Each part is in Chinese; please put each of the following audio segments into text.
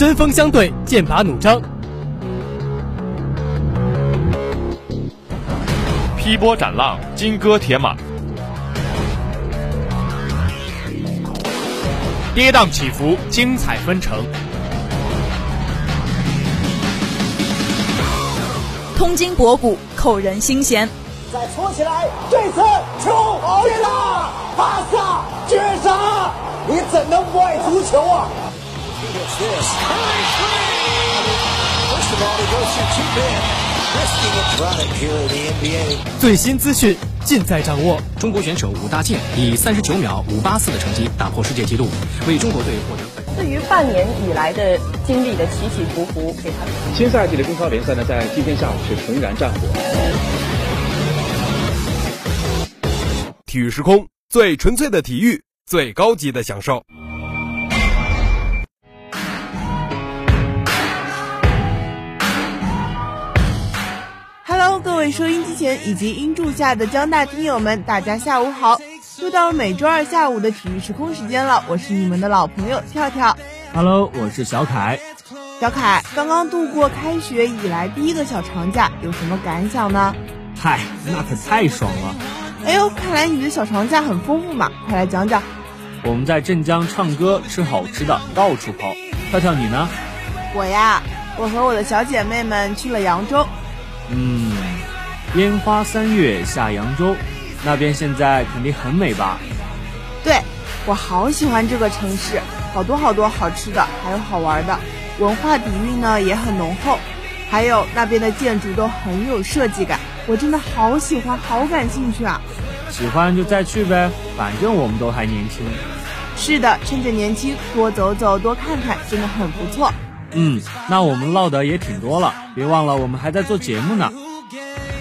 针锋相对，剑拔弩张，劈波斩浪，金戈铁马，跌宕起伏，精彩纷呈。通经博古，扣人心弦。再搓起来，这次球绝杀，巴萨绝杀！你怎能不爱足球啊？最新资讯尽在掌握。中国选手武大健以三十九秒五八四的成绩打破世界纪录，为中国队获得。对于半年以来的经历的起起伏伏，给他新赛季的中超联赛呢，在今天下午是重燃战火。体育时空，最纯粹的体育，最高级的享受。位收音机前以及音柱下的江大听友们，大家下午好！又到了每周二下午的体育时空时间了，我是你们的老朋友跳跳。Hello，我是小凯。小凯，刚刚度过开学以来第一个小长假，有什么感想呢？嗨，那可太爽了！哎呦，看来你的小长假很丰富嘛，快来讲讲。我们在镇江唱歌、吃好吃的，到处跑。跳跳，你呢？我呀，我和我的小姐妹们去了扬州。嗯，烟花三月下扬州，那边现在肯定很美吧？对，我好喜欢这个城市，好多好多好吃的，还有好玩的，文化底蕴呢也很浓厚，还有那边的建筑都很有设计感。我真的好喜欢，好感兴趣啊！喜欢就再去呗，反正我们都还年轻。是的，趁着年轻，多走走，多看看，真的很不错。嗯，那我们唠的也挺多了，别忘了我们还在做节目呢。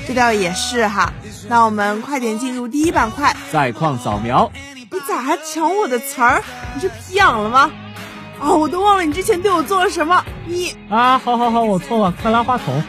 这倒也是哈，那我们快点进入第一板块——在矿扫描。你咋还抢我的词儿？你是皮痒了吗？哦，我都忘了你之前对我做了什么。你啊，好好好，我错了，快拉话筒。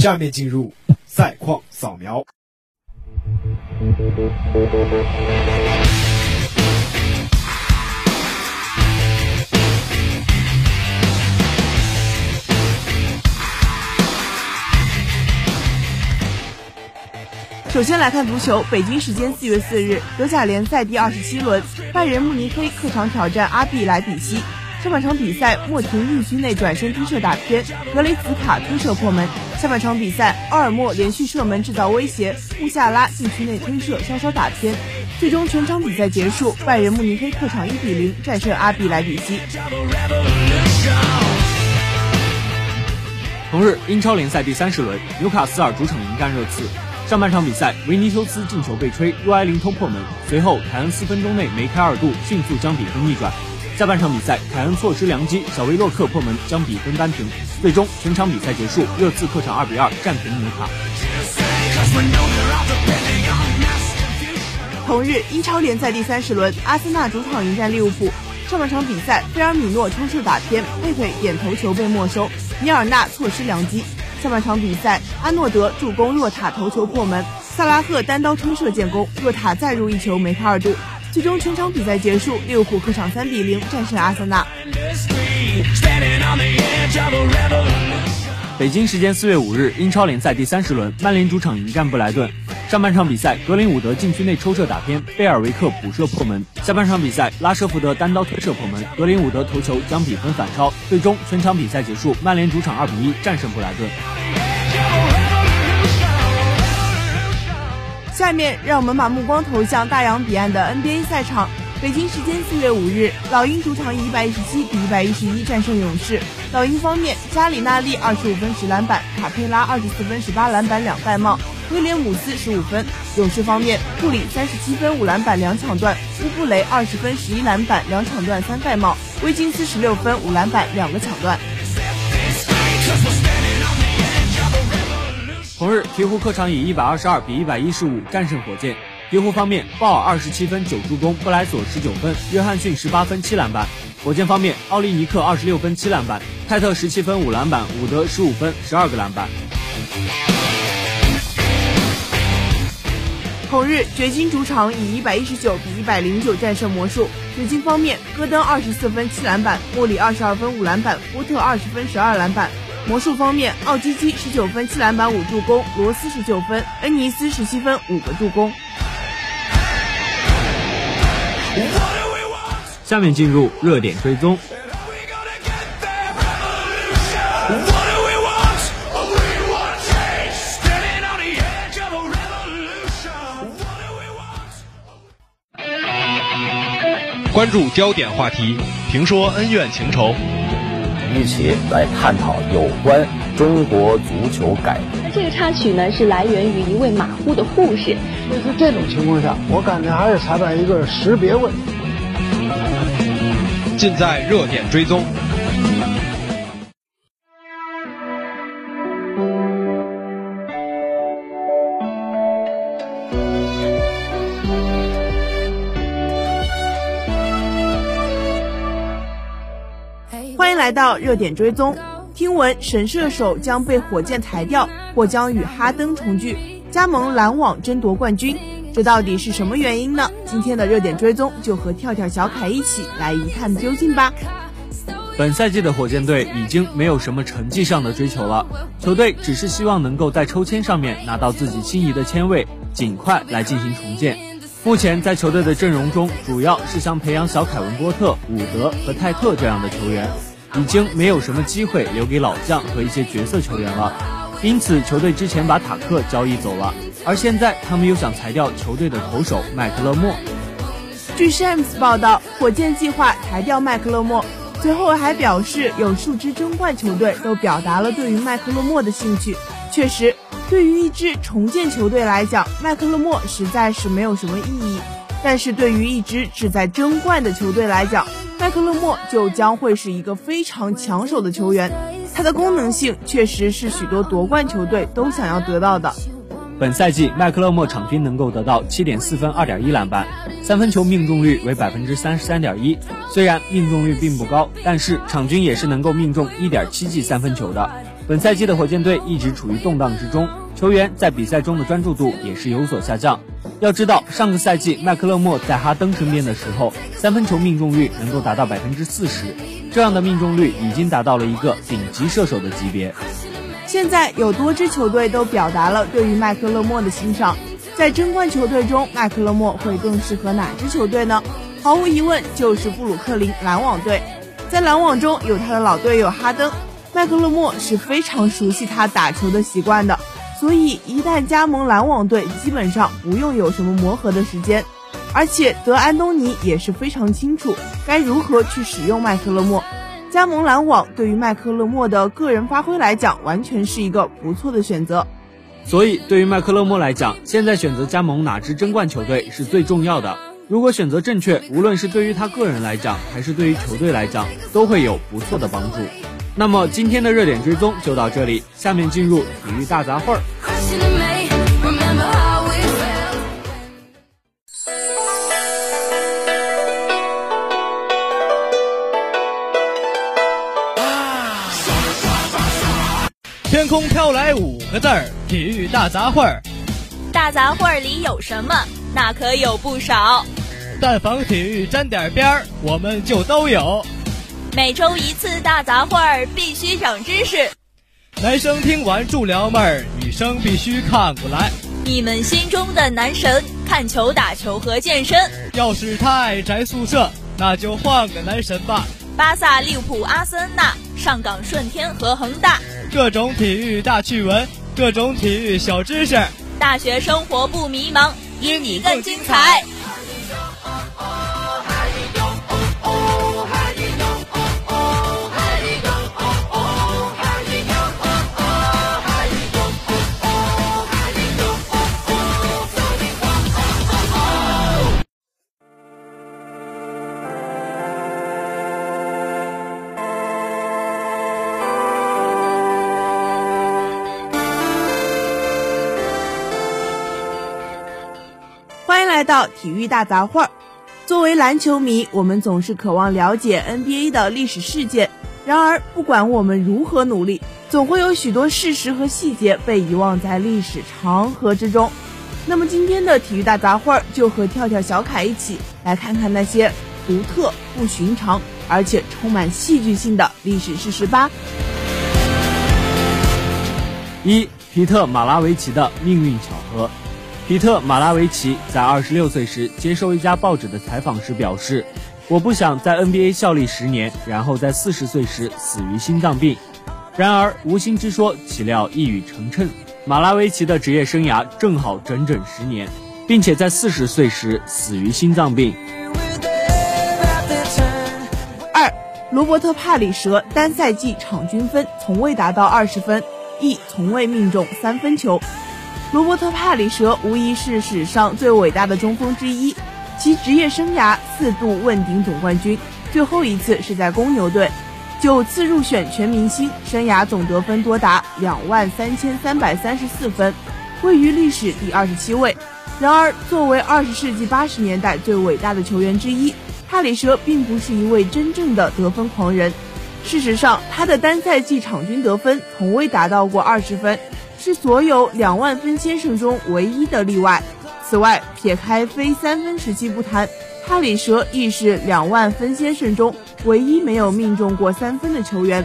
下面进入赛况扫描。首先来看足球，北京时间四月四日，德甲联赛第二十七轮，拜仁慕尼黑客场挑战阿比莱比锡。上半场比赛，莫廷禁区内转身推射打偏，格雷茨卡推射破门。下半场比赛，奥尔莫连续射门制造威胁，穆夏拉禁区内推射稍稍打偏。最终全场比赛结束，拜仁慕尼黑客场一比零战胜阿比莱比锡。同日，英超联赛第三十轮，纽卡斯尔主场迎战热刺。上半场比赛，维尼修斯进球被吹，若埃林偷破门，随后凯恩四分钟内梅开二度，迅速将比分逆转。下半场比赛，凯恩错失良机，小维洛克破门将比分扳平。最终全场比赛结束，热刺客场二比二战平纽卡。同日，英超联赛第三十轮，阿森纳主场迎战利物浦。上半场比赛，菲尔米诺冲射打偏，佩佩点头球被没收，米尔纳错失良机。下半场比赛，阿诺德助攻若塔头球破门，萨拉赫单刀冲射建功，若塔再入一球梅开二度。最终全场比赛结束，利物浦客场三比零战胜阿森纳。北京时间四月五日，英超联赛第三十轮，曼联主场迎战布莱顿。上半场比赛，格林伍德禁区内抽射打偏，贝尔维克补射破门。下半场比赛，拉舍福德单刀推射破门，格林伍德头球将比分反超。最终全场比赛结束，曼联主场二比一战胜布莱顿。下面让我们把目光投向大洋彼岸的 NBA 赛场。北京时间四月五日，老鹰主场以一百一十七比一百一十一战胜勇士。老鹰方面，加里纳利二十五分十篮板，卡佩拉二十四分十八篮板两盖帽，威廉姆斯十五分。勇士方面，库里三十七分五篮板两抢断，乌布雷二十分十一篮板两抢断三盖帽，威金斯十六分五篮板两个抢断。鹈鹕客场以一百二十二比一百一十五战胜火箭。鹈鹕方面，鲍尔二十七分九助攻，布莱索十九分，约翰逊十八分七篮板。火箭方面，奥利尼克二十六分七篮板，泰特十七分五篮板，伍德十五分十二个篮板。同日，掘金主场以一百一十九比一百零九战胜魔术。掘金方面，戈登二十四分七篮板，莫里二十二分五篮板，波特二十分十二篮板。魔术方面，奥基基十九分七篮板五助攻，罗斯十九分，恩尼斯十七分五个助攻。下面进入热点追踪。关注焦点话题，评说恩怨情仇，一起来探讨有关中国足球改革。那这个插曲呢，是来源于一位马虎的护士。类似这种情况下，我感觉还是裁判一个识别问题。尽在热点追踪。来到热点追踪。听闻神射手将被火箭裁掉，或将与哈登重聚，加盟篮网争夺冠军。这到底是什么原因呢？今天的热点追踪就和跳跳小凯一起来一探究竟吧。本赛季的火箭队已经没有什么成绩上的追求了，球队只是希望能够在抽签上面拿到自己心仪的签位，尽快来进行重建。目前在球队的阵容中，主要是想培养小凯文波特、伍德和泰特这样的球员，已经没有什么机会留给老将和一些角色球员了。因此，球队之前把塔克交易走了。而现在，他们又想裁掉球队的投手麦克勒莫。据 Shams 报道，火箭计划裁掉麦克勒莫，随后还表示有数支争冠球队都表达了对于麦克勒莫的兴趣。确实，对于一支重建球队来讲，麦克勒莫实在是没有什么意义；但是对于一支志在争冠的球队来讲，麦克勒莫就将会是一个非常抢手的球员。他的功能性确实是许多夺冠球队都想要得到的。本赛季麦克勒莫场均能够得到七点四分、二点一篮板，三分球命中率为百分之三十三点一。虽然命中率并不高，但是场均也是能够命中一点七记三分球的。本赛季的火箭队一直处于动荡之中，球员在比赛中的专注度也是有所下降。要知道，上个赛季麦克勒莫在哈登身边的时候，三分球命中率能够达到百分之四十，这样的命中率已经达到了一个顶级射手的级别。现在有多支球队都表达了对于麦克勒莫的欣赏，在争冠球队中，麦克勒莫会更适合哪支球队呢？毫无疑问就是布鲁克林篮网队。在篮网中有他的老队友哈登，麦克勒莫是非常熟悉他打球的习惯的，所以一旦加盟篮网队，基本上不用有什么磨合的时间。而且德安东尼也是非常清楚该如何去使用麦克勒莫。加盟篮网对于麦克勒莫的个人发挥来讲，完全是一个不错的选择。所以，对于麦克勒莫来讲，现在选择加盟哪支争冠球队是最重要的。如果选择正确，无论是对于他个人来讲，还是对于球队来讲，都会有不错的帮助。那么，今天的热点追踪就到这里，下面进入体育大杂烩儿。天空飘来五个字儿：体育大杂烩儿。大杂烩儿里有什么？那可有不少。但凡体育沾点边儿，我们就都有。每周一次大杂烩儿，必须长知识。男生听完助撩妹儿，女生必须看过来。你们心中的男神，看球、打球和健身。要是太宅宿舍，那就换个男神吧。巴萨、利物浦、阿森纳、上港、顺天和恒大。各种体育大趣闻，各种体育小知识，大学生活不迷茫，因你更精彩。到体育大杂烩。作为篮球迷，我们总是渴望了解 NBA 的历史事件。然而，不管我们如何努力，总会有许多事实和细节被遗忘在历史长河之中。那么，今天的体育大杂烩就和跳跳、小凯一起来看看那些独特、不寻常，而且充满戏剧性的历史事实吧。一、皮特·马拉维奇的命运巧合。皮特·马拉维奇在二十六岁时接受一家报纸的采访时表示：“我不想在 NBA 效力十年，然后在四十岁时死于心脏病。”然而，无心之说岂料一语成谶，马拉维奇的职业生涯正好整整十年，并且在四十岁时死于心脏病。二、罗伯特·帕里舍单赛季场均分从未达到二十分，亦从未命中三分球。罗伯特·帕里舍无疑是史上最伟大的中锋之一，其职业生涯四度问鼎总冠军，最后一次是在公牛队，九次入选全明星，生涯总得分多达两万三千三百三十四分，位于历史第二十七位。然而，作为二十世纪八十年代最伟大的球员之一，帕里舍并不是一位真正的得分狂人。事实上，他的单赛季场均得分从未达到过二十分。是所有两万分先生中唯一的例外。此外，撇开非三分时期不谈，帕里舍亦是两万分先生中唯一没有命中过三分的球员。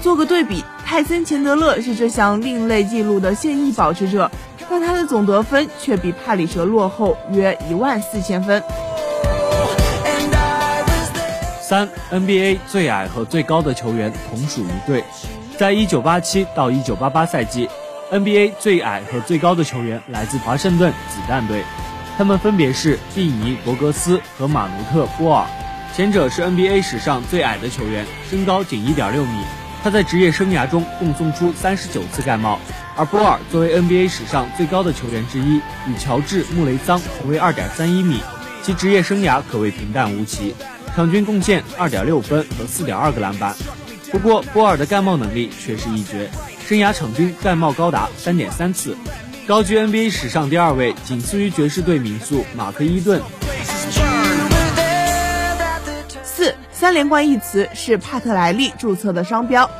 做个对比，泰森·钱德勒是这项另类纪录的现役保持者，但他的总得分却比帕里舍落后约一万四千分。三 NBA 最矮和最高的球员同属一队，在一九八七到一九八八赛季。NBA 最矮和最高的球员来自华盛顿子弹队，他们分别是蒂尼·伯格斯和马努特·波尔。前者是 NBA 史上最矮的球员，身高仅1.6米。他在职业生涯中共送出39次盖帽。而波尔作为 NBA 史上最高的球员之一，与乔治·穆雷桑同为2.31米，其职业生涯可谓平淡无奇，场均贡献2.6分和4.2个篮板。不过波尔的盖帽能力却是一绝。生涯场均盖帽高达三点三次，高居 NBA 史上第二位，仅次于爵士队名宿马克伊顿。四三连冠一词是帕特莱利注册的商标。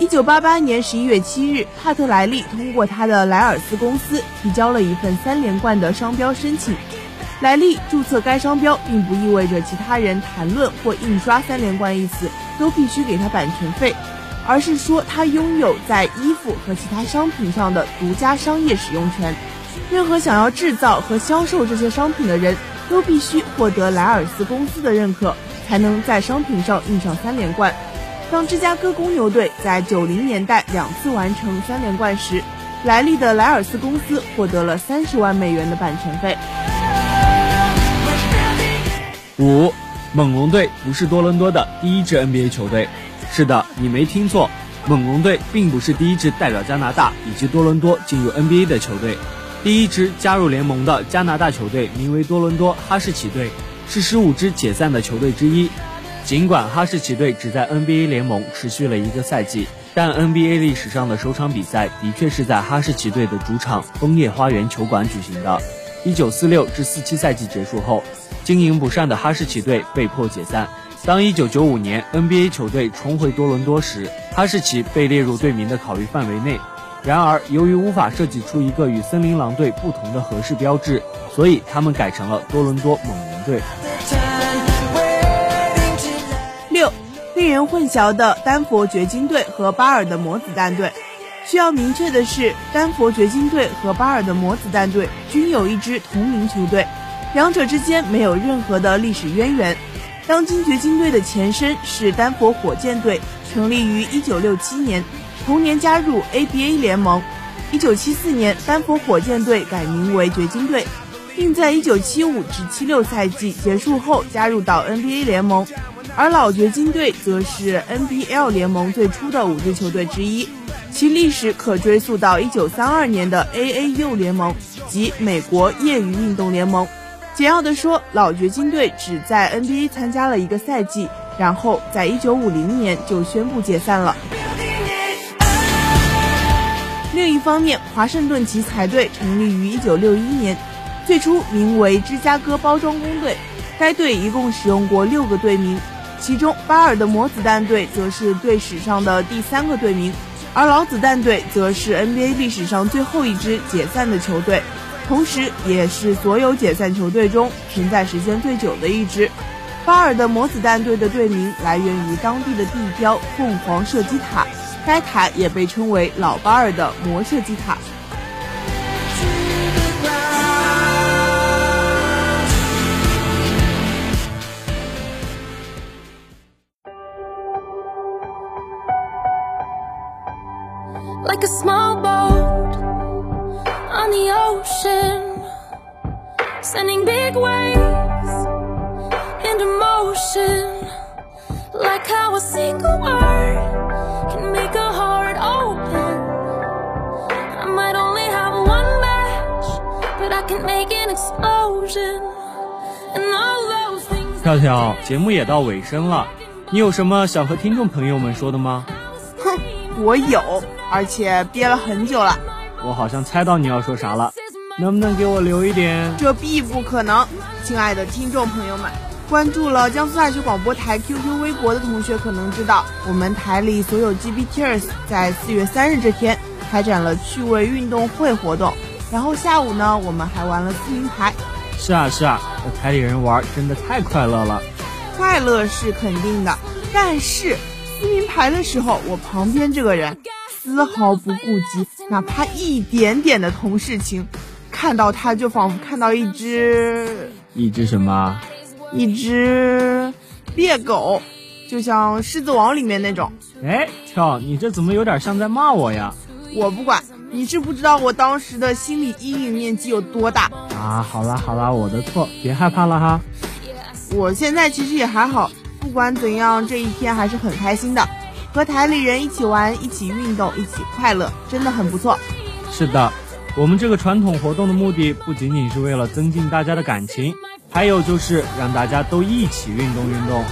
一九八八年十一月七日，帕特莱利通过他的莱尔斯公司提交了一份三连冠的商标申请。莱利注册该商标，并不意味着其他人谈论或印刷三连冠一词都必须给他版权费。而是说，他拥有在衣服和其他商品上的独家商业使用权。任何想要制造和销售这些商品的人都必须获得莱尔斯公司的认可，才能在商品上印上三连冠。当芝加哥公牛队在九零年代两次完成三连冠时，莱利的莱尔斯公司获得了三十万美元的版权费。五，猛龙队不是多伦多的第一支 NBA 球队。是的，你没听错，猛龙队并不是第一支代表加拿大以及多伦多进入 NBA 的球队。第一支加入联盟的加拿大球队名为多伦多哈士奇队，是十五支解散的球队之一。尽管哈士奇队只在 NBA 联盟持续了一个赛季，但 NBA 历史上的首场比赛的确是在哈士奇队的主场枫叶花园球馆举行的。一九四六至四七赛季结束后，经营不善的哈士奇队被迫解散。当1995年 NBA 球队重回多伦多时，哈士奇被列入队名的考虑范围内。然而，由于无法设计出一个与森林狼队不同的合适标志，所以他们改成了多伦多猛龙队。六，令人混淆的丹佛掘金队和巴尔的摩子弹队。需要明确的是，丹佛掘金队和巴尔的摩子弹队均有一支同名球队，两者之间没有任何的历史渊源。当今掘金队的前身是丹佛火箭队，成立于1967年，同年加入 ABA 联盟。1974年，丹佛火箭队改名为掘金队，并在1975至76赛季结束后加入到 NBA 联盟。而老掘金队则是 NBL 联盟最初的五支球队之一，其历史可追溯到1932年的 AAU 联盟及美国业余运动联盟。简要的说，老掘金队只在 NBA 参加了一个赛季，然后在1950年就宣布解散了。另一方面，华盛顿奇才队成立于1961年，最初名为芝加哥包装工队。该队一共使用过六个队名，其中巴尔的摩子弹队则是队史上的第三个队名，而老子弹队则是 NBA 历史上最后一支解散的球队，同时也是所有解散球队中存在时间最久的一支。巴尔的魔子弹队的队名来源于当地的地标凤凰射击塔，该塔也被称为老巴尔的魔射击塔。On the ocean, sending big waves into motion. Like how a single word can make a heart open. I might only have one match, but I can make an explosion. And all those things. 跳跳，节目也到尾声了，你有什么想和听众朋友们说的吗？哼，我有。而且憋了很久了，我好像猜到你要说啥了，能不能给我留一点？这必不可能！亲爱的听众朋友们，关注了江苏大学广播台 QQ 微博的同学可能知道，我们台里所有 GBTers 在四月三日这天开展了趣味运动会活动，然后下午呢，我们还玩了撕名牌。是啊是啊，和台里人玩真的太快乐了。快乐是肯定的，但是撕名牌的时候，我旁边这个人。丝毫不顾及哪怕一点点的同事情，看到他就仿佛看到一只一只什么？一只猎狗，就像《狮子王》里面那种。哎，跳，你这怎么有点像在骂我呀？我不管，你是不知道我当时的心理阴影面积有多大啊！好啦好啦，我的错，别害怕了哈。我现在其实也还好，不管怎样，这一天还是很开心的。和台里人一起玩，一起运动，一起快乐，真的很不错。是的，我们这个传统活动的目的不仅仅是为了增进大家的感情，还有就是让大家都一起运动运动。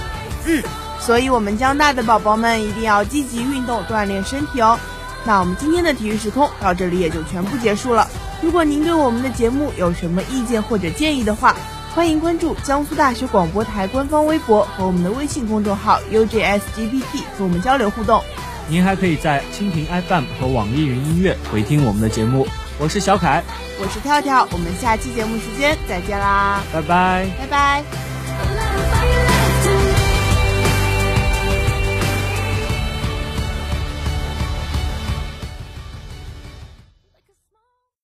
嗯，所以我们江大的宝宝们一定要积极运动，锻炼身体哦。那我们今天的体育时空到这里也就全部结束了。如果您对我们的节目有什么意见或者建议的话，欢迎关注江苏大学广播台官方微博和我们的微信公众号 UJSGBT 和我们交流互动。您还可以在蜻蜓 FM 和网易云音乐回听我们的节目。我是小凯，我是跳跳，我们下期节目时间再见啦，拜拜，拜拜。